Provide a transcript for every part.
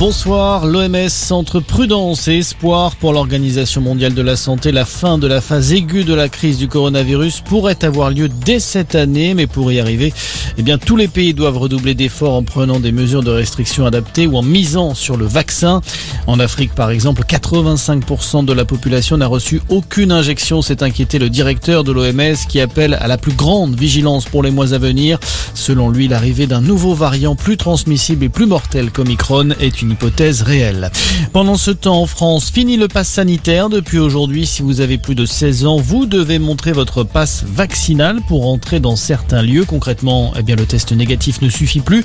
Bonsoir, l'OMS entre prudence et espoir pour l'Organisation mondiale de la santé. La fin de la phase aiguë de la crise du coronavirus pourrait avoir lieu dès cette année, mais pour y arriver, eh bien, tous les pays doivent redoubler d'efforts en prenant des mesures de restriction adaptées ou en misant sur le vaccin. En Afrique, par exemple, 85% de la population n'a reçu aucune injection. C'est inquiété le directeur de l'OMS qui appelle à la plus grande vigilance pour les mois à venir. Selon lui, l'arrivée d'un nouveau variant plus transmissible et plus mortel qu'Omicron est une hypothèse réelle. Pendant ce temps, en France, fini le pass sanitaire. Depuis aujourd'hui, si vous avez plus de 16 ans, vous devez montrer votre passe vaccinal pour entrer dans certains lieux. Concrètement, eh bien, le test négatif ne suffit plus.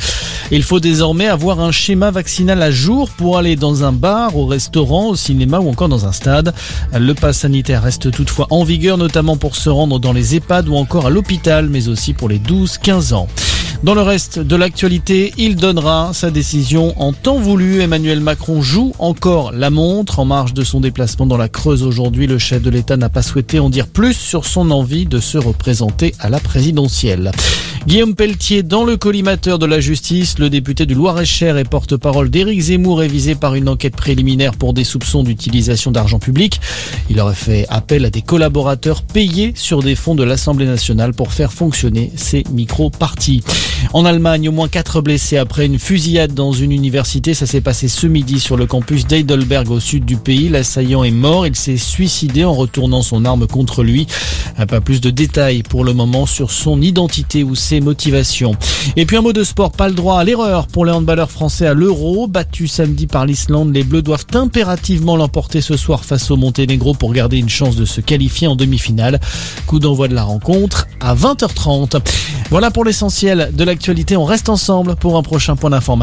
Il faut désormais avoir un schéma vaccinal à jour pour aller dans un bar, au restaurant, au cinéma ou encore dans un stade. Le pass sanitaire reste toutefois en vigueur, notamment pour se rendre dans les EHPAD ou encore à l'hôpital, mais aussi pour les 12-15 ans. Dans le reste de l'actualité, il donnera sa décision en temps voulu. Emmanuel Macron joue encore la montre. En marge de son déplacement dans la Creuse aujourd'hui, le chef de l'État n'a pas souhaité en dire plus sur son envie de se représenter à la présidentielle. Guillaume Pelletier dans le collimateur de la justice. Le député du Loir-et-Cher et porte-parole d'Éric Zemmour est visé par une enquête préliminaire pour des soupçons d'utilisation d'argent public. Il aurait fait appel à des collaborateurs payés sur des fonds de l'Assemblée nationale pour faire fonctionner ces micro-partis. En Allemagne, au moins quatre blessés après une fusillade dans une université. Ça s'est passé ce midi sur le campus d'Heidelberg au sud du pays. L'assaillant est mort. Il s'est suicidé en retournant son arme contre lui. Pas plus de détails pour le moment sur son identité ou ses motivations. Et puis un mot de sport, pas le droit à l'erreur pour les handballeurs français à l'Euro. Battus samedi par l'Islande, les Bleus doivent impérativement l'emporter ce soir face au Monténégro pour garder une chance de se qualifier en demi-finale. Coup d'envoi de la rencontre à 20h30. Voilà pour l'essentiel de l'actualité. On reste ensemble pour un prochain point d'information.